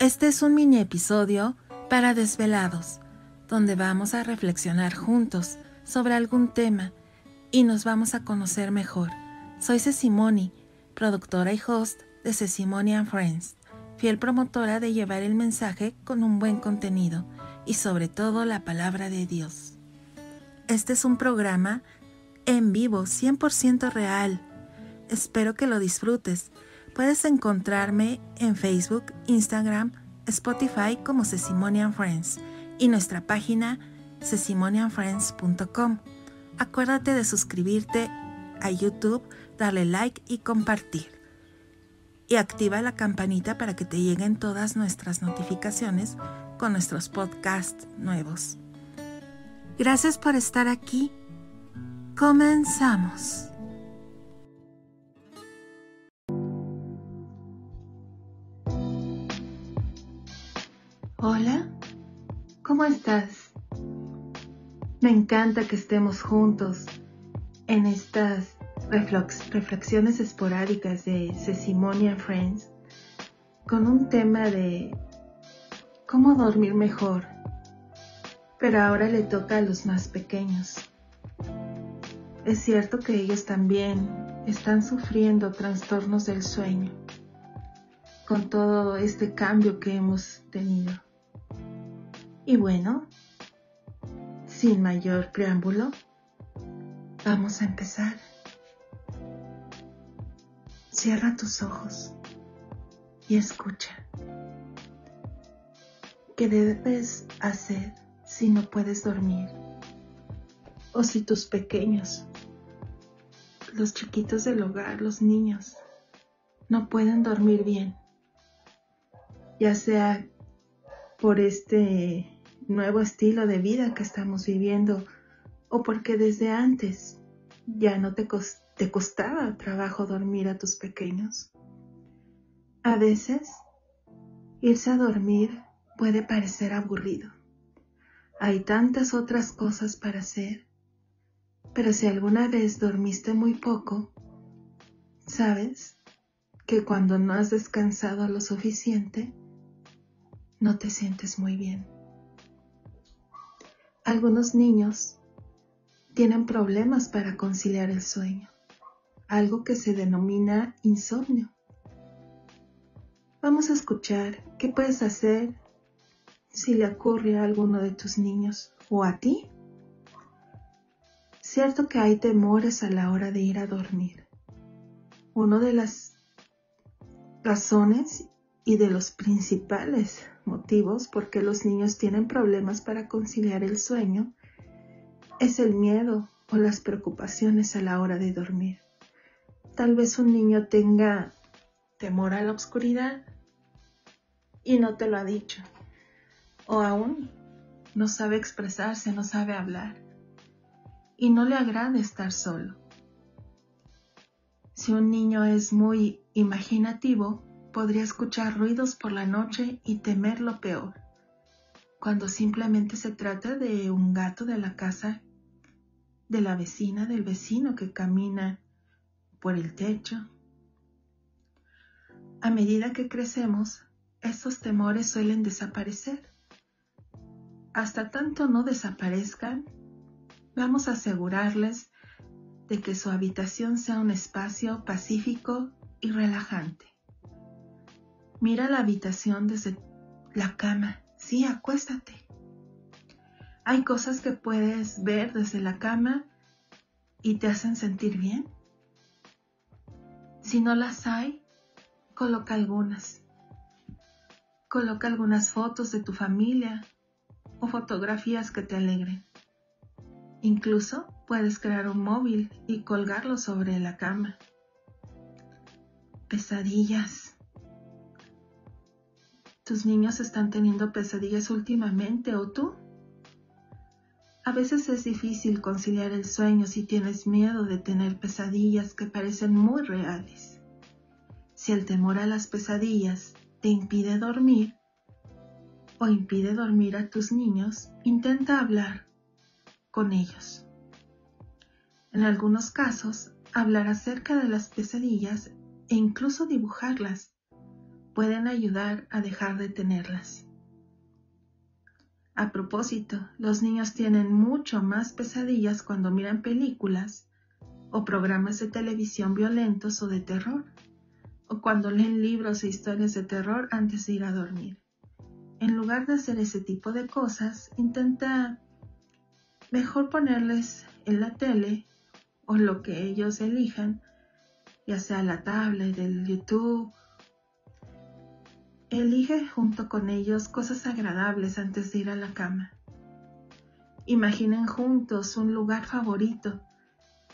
Este es un mini episodio para desvelados, donde vamos a reflexionar juntos sobre algún tema y nos vamos a conocer mejor. Soy Cecimoni, productora y host de Cecimoni and Friends, fiel promotora de llevar el mensaje con un buen contenido y sobre todo la palabra de Dios. Este es un programa en vivo, 100% real. Espero que lo disfrutes. Puedes encontrarme en Facebook, Instagram, Spotify como Cecimonian Friends y nuestra página cecimonianfriends.com. Acuérdate de suscribirte a YouTube, darle like y compartir. Y activa la campanita para que te lleguen todas nuestras notificaciones con nuestros podcasts nuevos. Gracias por estar aquí. Comenzamos. Hola, ¿cómo estás? Me encanta que estemos juntos en estas reflexiones esporádicas de Cecimonia Friends con un tema de cómo dormir mejor, pero ahora le toca a los más pequeños. Es cierto que ellos también están sufriendo trastornos del sueño con todo este cambio que hemos tenido. Y bueno, sin mayor preámbulo, vamos a empezar. Cierra tus ojos y escucha. ¿Qué debes hacer si no puedes dormir? O si tus pequeños, los chiquitos del hogar, los niños, no pueden dormir bien, ya sea por este nuevo estilo de vida que estamos viviendo o porque desde antes ya no te, costaba trabajo dormir a tus pequeños. A veces, irse a dormir puede parecer aburrido. Hay tantas otras cosas para hacer, pero si alguna vez dormiste muy poco, sabes que cuando no has descansado lo suficiente, no te sientes muy bien. Algunos niños tienen problemas para conciliar el sueño, algo que se denomina insomnio. Vamos a escuchar qué puedes hacer si le ocurre a alguno de tus niños o a ti. Cierto que hay temores a la hora de ir a dormir. Una de las razones y de los principales motivos por qué los niños tienen problemas para conciliar el sueño es el miedo o las preocupaciones a la hora de dormir. Tal vez un niño tenga temor a la oscuridad y no te lo ha dicho. O aún no sabe expresarse, no sabe hablar. Y no le agrada estar solo. Si un niño es muy imaginativo, podría escuchar ruidos por la noche y temer lo peor, cuando simplemente se trata de un gato de la casa, de la vecina, del vecino que camina por el techo. A medida que crecemos, estos temores suelen desaparecer. Hasta tanto no desaparezcan, vamos a asegurarles de que su habitación sea un espacio pacífico y relajante. Mira la habitación desde la cama. Sí, acuéstate. Hay cosas que puedes ver desde la cama y te hacen sentir bien. Si no las hay, coloca algunas. Coloca algunas fotos de tu familia o fotografías que te alegren. Incluso puedes crear un móvil y colgarlo sobre la cama. Pesadillas. ¿Tus niños están teniendo pesadillas últimamente o tú? A veces es difícil conciliar el sueño si tienes miedo de tener pesadillas que parecen muy reales. Si el temor a las pesadillas te impide dormir o impide dormir a tus niños, intenta hablar con ellos. En algunos casos, hablar acerca de las pesadillas e incluso dibujarlas pueden ayudar a dejar de tenerlas. A propósito, los niños tienen mucho más pesadillas cuando miran películas o programas de televisión violentos o de terror, o cuando leen libros e historias de terror antes de ir a dormir. En lugar de hacer ese tipo de cosas, intenta mejor ponerles en la tele o lo que ellos elijan, ya sea la tablet, el YouTube. Elige junto con ellos cosas agradables antes de ir a la cama. Imaginen juntos un lugar favorito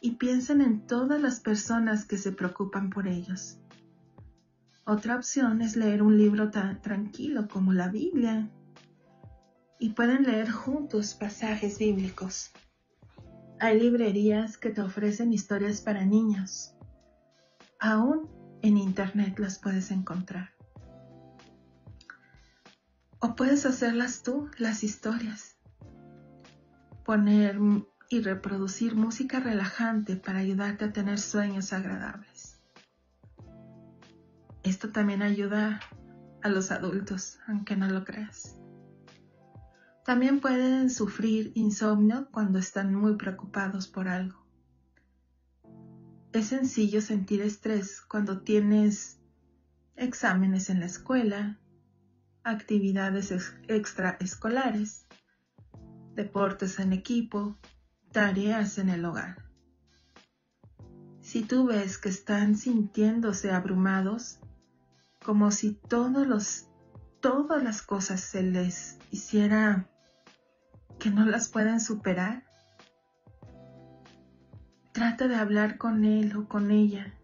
y piensen en todas las personas que se preocupan por ellos. Otra opción es leer un libro tan tranquilo como la Biblia y pueden leer juntos pasajes bíblicos. Hay librerías que te ofrecen historias para niños. Aún en Internet las puedes encontrar. O puedes hacerlas tú, las historias. Poner y reproducir música relajante para ayudarte a tener sueños agradables. Esto también ayuda a los adultos, aunque no lo creas. También pueden sufrir insomnio cuando están muy preocupados por algo. Es sencillo sentir estrés cuando tienes exámenes en la escuela, actividades extraescolares, deportes en equipo, tareas en el hogar. Si tú ves que están sintiéndose abrumados, como si todos los, todas las cosas se les hiciera que no las pueden superar, trata de hablar con él o con ella.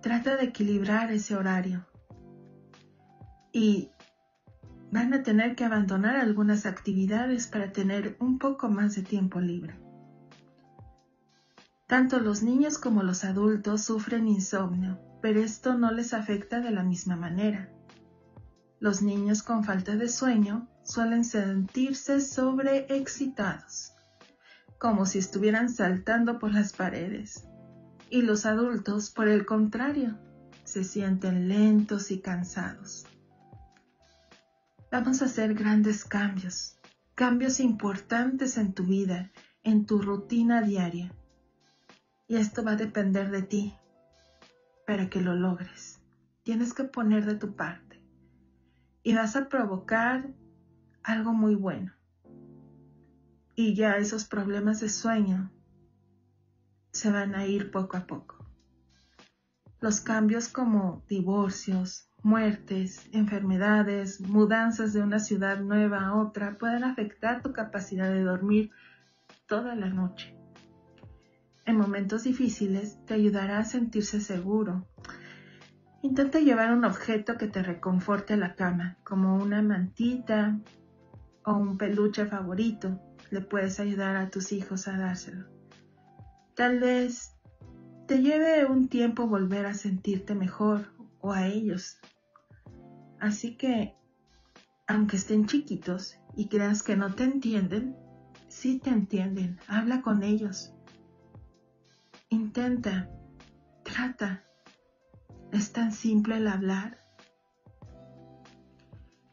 Trata de equilibrar ese horario. Y van a tener que abandonar algunas actividades para tener un poco más de tiempo libre. Tanto los niños como los adultos sufren insomnio, pero esto no les afecta de la misma manera. Los niños con falta de sueño suelen sentirse sobreexcitados, como si estuvieran saltando por las paredes. Y los adultos, por el contrario, se sienten lentos y cansados. Vamos a hacer grandes cambios, cambios importantes en tu vida, en tu rutina diaria. Y esto va a depender de ti para que lo logres. Tienes que poner de tu parte y vas a provocar algo muy bueno. Y ya esos problemas de sueño se van a ir poco a poco. Los cambios como divorcios, muertes, enfermedades, mudanzas de una ciudad nueva a otra pueden afectar tu capacidad de dormir toda la noche. En momentos difíciles te ayudará a sentirse seguro. Intenta llevar un objeto que te reconforte la cama, como una mantita o un peluche favorito. Le puedes ayudar a tus hijos a dárselo. Tal vez te lleve un tiempo volver a sentirte mejor o a ellos. Así que, aunque estén chiquitos y creas que no te entienden, sí te entienden. Habla con ellos. Intenta, trata. Es tan simple el hablar.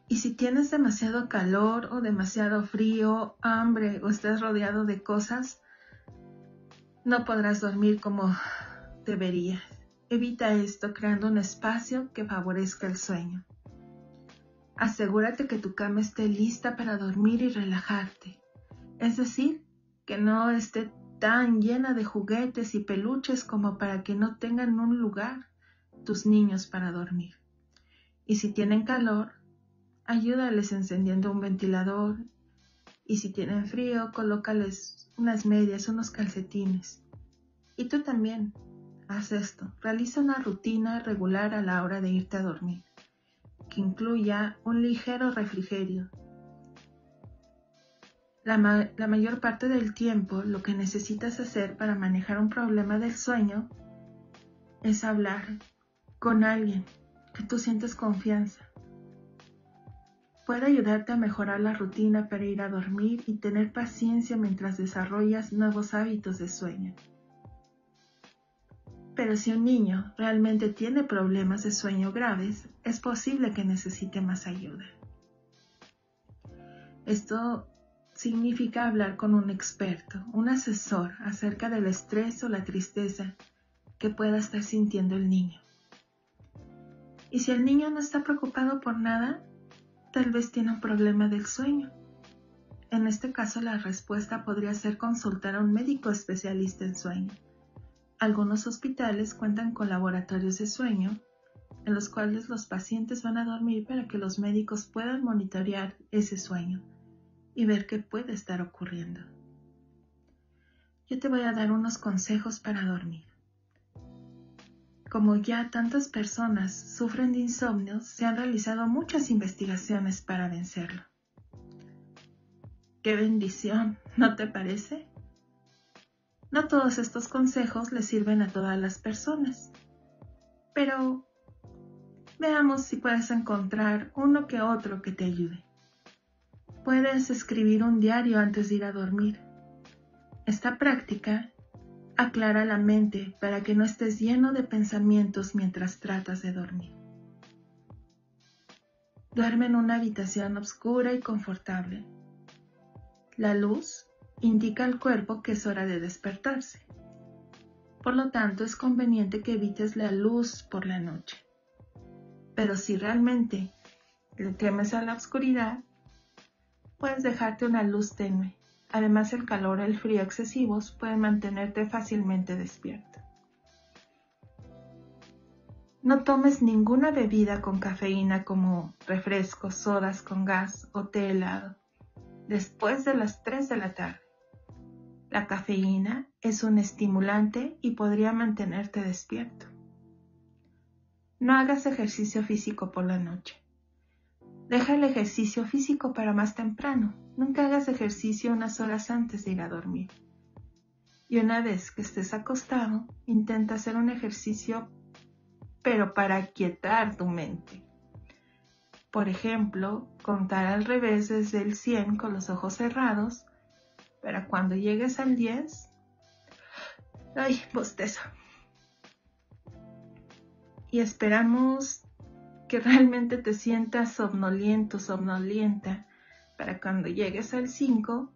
Y si tienes demasiado calor o demasiado frío, hambre o estás rodeado de cosas, no podrás dormir como deberías. Evita esto creando un espacio que favorezca el sueño. Asegúrate que tu cama esté lista para dormir y relajarte. Es decir, que no esté tan llena de juguetes y peluches como para que no tengan un lugar tus niños para dormir. Y si tienen calor, ayúdales encendiendo un ventilador. Y si tienen frío, colócales unas medias, unos calcetines. Y tú también, Haz esto. Realiza una rutina regular a la hora de irte a dormir, que incluya un ligero refrigerio. La, mayor parte del tiempo lo que necesitas hacer para manejar un problema del sueño es hablar con alguien que tú sientes confianza. Puede ayudarte a mejorar la rutina para ir a dormir y tener paciencia mientras desarrollas nuevos hábitos de sueño. Pero si un niño realmente tiene problemas de sueño graves, es posible que necesite más ayuda. Esto significa hablar con un experto, un asesor acerca del estrés o la tristeza que pueda estar sintiendo el niño. Y si el niño no está preocupado por nada, tal vez tiene un problema del sueño. En este caso la respuesta podría ser consultar a un médico especialista en sueño. Algunos hospitales cuentan con laboratorios de sueño en los cuales los pacientes van a dormir para que los médicos puedan monitorear ese sueño y ver qué puede estar ocurriendo. Yo te voy a dar unos consejos para dormir. Como ya tantas personas sufren de insomnio, se han realizado muchas investigaciones para vencerlo. ¡Qué bendición! ¿No te parece? No todos estos consejos le sirven a todas las personas, pero veamos si puedes encontrar uno que otro que te ayude. Puedes escribir un diario antes de ir a dormir. Esta práctica aclara la mente para que no estés lleno de pensamientos mientras tratas de dormir. Duerme en una habitación oscura y confortable. La luz indica al cuerpo que es hora de despertarse. Por lo tanto, es conveniente que evites la luz por la noche. Pero si realmente le temes a la oscuridad, puedes dejarte una luz tenue Además, el calor o el frío excesivos pueden mantenerte fácilmente despierto. No tomes ninguna bebida con cafeína como refrescos, sodas con gas o té helado después de las 3 de la tarde. La cafeína es un estimulante y podría mantenerte despierto. No hagas ejercicio físico por la noche. Deja el ejercicio físico para más temprano. Nunca hagas ejercicio unas horas antes de ir a dormir. Y una vez que estés acostado, intenta hacer un ejercicio, pero para quietar tu mente. Por ejemplo, contar al revés desde el 100 con los ojos cerrados, para cuando llegues al 10, ay, bostezo. Y esperamos que realmente te sientas somnoliento, somnolienta, para cuando llegues al 5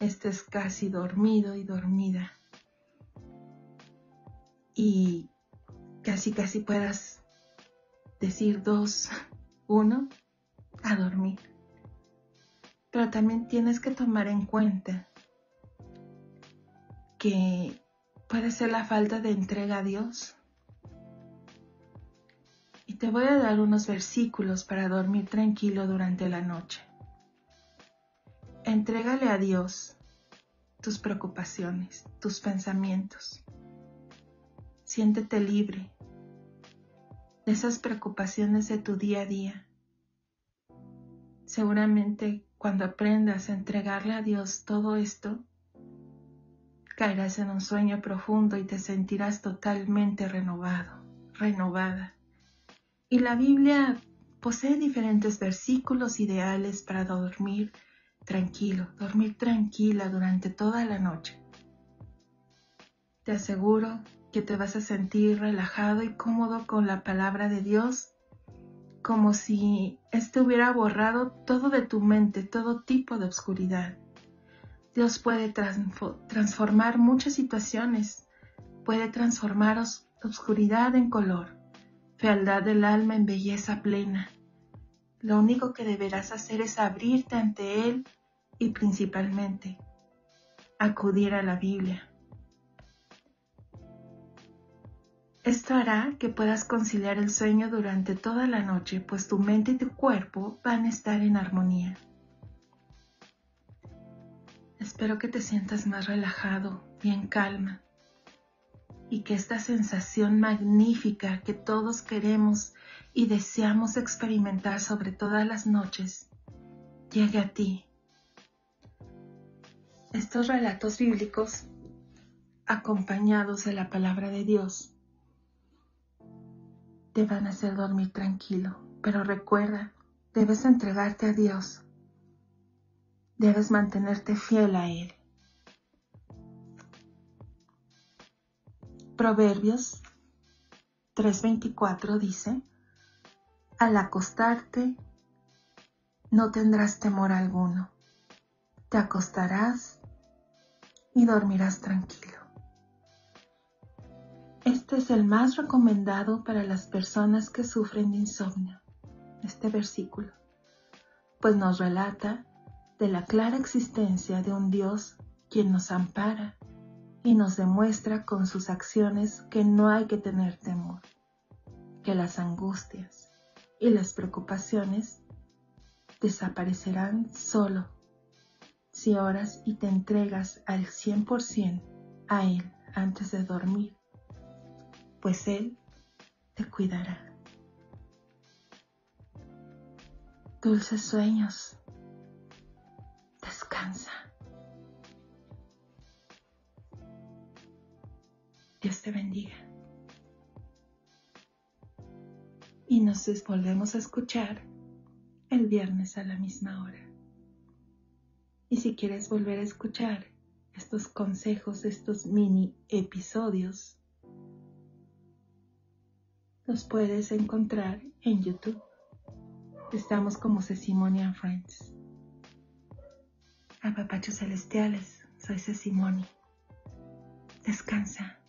estés casi dormido y dormida. Y casi, casi puedas decir 2, 1, a dormir. Pero también tienes que tomar en cuenta que puede ser la falta de entrega a Dios te voy a dar unos versículos para dormir tranquilo durante la noche. Entrégale a Dios tus preocupaciones, tus pensamientos. Siéntete libre de esas preocupaciones de tu día a día. Seguramente cuando aprendas a entregarle a Dios todo esto, caerás en un sueño profundo y te sentirás totalmente renovado, renovada. Y la Biblia posee diferentes versículos ideales para dormir tranquilo, dormir tranquila durante toda la noche. Te aseguro que te vas a sentir relajado y cómodo con la palabra de Dios, como si éste hubiera borrado todo de tu mente, todo tipo de oscuridad. Dios puede transformar muchas situaciones, puede transformar oscuridad en color fealdad del alma en belleza plena. Lo único que deberás hacer es abrirte ante Él y principalmente acudir a la Biblia. Esto hará que puedas conciliar el sueño durante toda la noche, pues tu mente y tu cuerpo van a estar en armonía. Espero que te sientas más relajado y en calma y que esta sensación magnífica que todos queremos y deseamos experimentar sobre todas las noches llegue a ti. Estos relatos bíblicos, acompañados de la palabra de Dios, te van a hacer dormir tranquilo, pero recuerda, debes entregarte a Dios, debes mantenerte fiel a Él. Proverbios 3:24 dice, al acostarte no tendrás temor alguno, te acostarás y dormirás tranquilo. Este es el más recomendado para las personas que sufren de insomnio, este versículo, pues nos relata de la clara existencia de un Dios quien nos ampara y nos demuestra con sus acciones que no hay que tener temor, que las angustias y las preocupaciones desaparecerán solo si oras y te entregas al 100% a Él antes de dormir, pues Él te cuidará. Dulces sueños. Descansa. Dios te bendiga. Y nos volvemos a escuchar el viernes a la misma hora. Y si quieres volver a escuchar estos consejos, estos mini episodios, los puedes encontrar en YouTube. Estamos como Cecimonia Friends. A papachos celestiales, soy Cecimonia. Descansa.